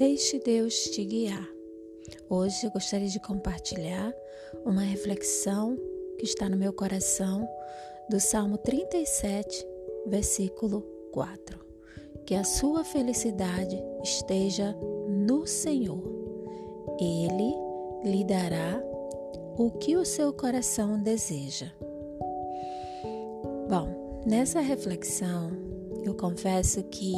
Deixe Deus te guiar. Hoje eu gostaria de compartilhar uma reflexão que está no meu coração do Salmo 37, versículo 4. Que a sua felicidade esteja no Senhor. Ele lhe dará o que o seu coração deseja. Bom, nessa reflexão, eu confesso que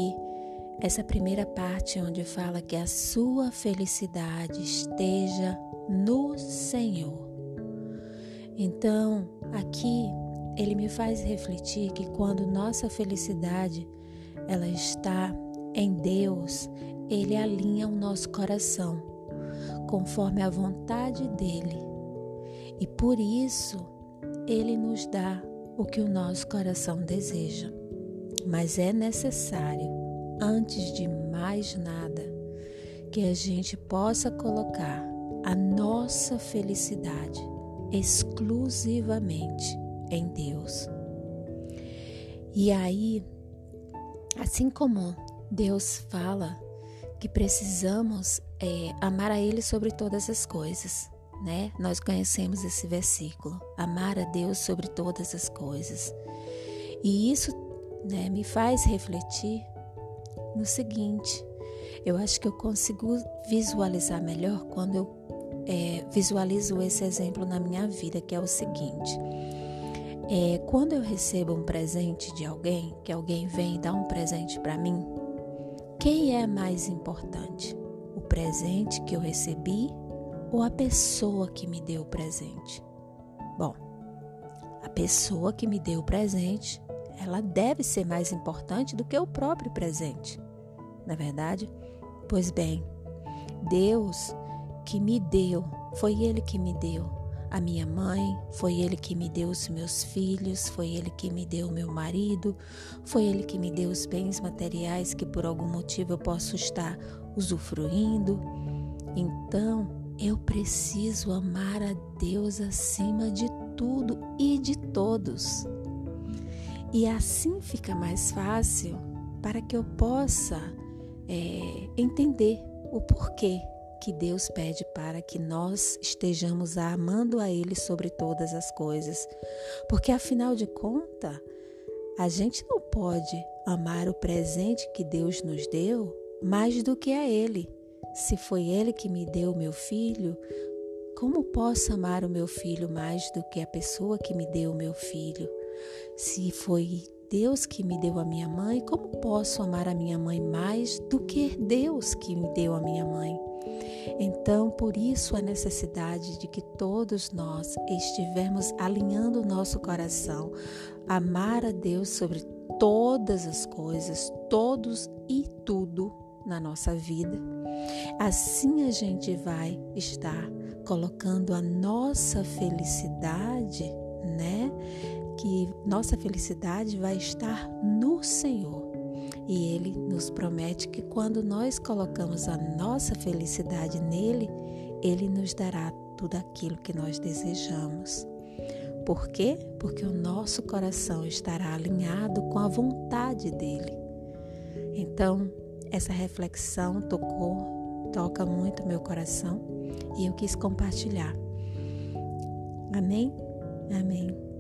essa primeira parte onde fala que a sua felicidade esteja no Senhor. Então, aqui ele me faz refletir que quando nossa felicidade ela está em Deus, ele alinha o nosso coração conforme a vontade dele. E por isso ele nos dá o que o nosso coração deseja. Mas é necessário antes de mais nada, que a gente possa colocar a nossa felicidade exclusivamente em Deus. E aí, assim como Deus fala que precisamos é, amar a Ele sobre todas as coisas, né? Nós conhecemos esse versículo, amar a Deus sobre todas as coisas. E isso né, me faz refletir no seguinte: eu acho que eu consigo visualizar melhor quando eu é, visualizo esse exemplo na minha vida, que é o seguinte. É, quando eu recebo um presente de alguém, que alguém vem dar um presente para mim, quem é mais importante? O presente que eu recebi ou a pessoa que me deu o presente? Bom, a pessoa que me deu o presente ela deve ser mais importante do que o próprio presente. Na é verdade? Pois bem, Deus que me deu, foi Ele que me deu a minha mãe, foi Ele que me deu os meus filhos, foi Ele que me deu o meu marido, foi Ele que me deu os bens materiais que por algum motivo eu posso estar usufruindo. Então, eu preciso amar a Deus acima de tudo e de todos. E assim fica mais fácil para que eu possa é, entender o porquê que Deus pede para que nós estejamos amando a Ele sobre todas as coisas. Porque afinal de contas, a gente não pode amar o presente que Deus nos deu mais do que a Ele. Se foi Ele que me deu meu filho, como posso amar o meu filho mais do que a pessoa que me deu o meu filho? Se foi Deus que me deu a minha mãe, como posso amar a minha mãe mais do que Deus que me deu a minha mãe? Então, por isso a necessidade de que todos nós estivermos alinhando o nosso coração, amar a Deus sobre todas as coisas, todos e tudo na nossa vida. Assim a gente vai estar colocando a nossa felicidade, né? Que nossa felicidade vai estar no Senhor. E Ele nos promete que quando nós colocamos a nossa felicidade nele, Ele nos dará tudo aquilo que nós desejamos. Por quê? Porque o nosso coração estará alinhado com a vontade dele. Então, essa reflexão tocou, toca muito meu coração e eu quis compartilhar. Amém? Amém.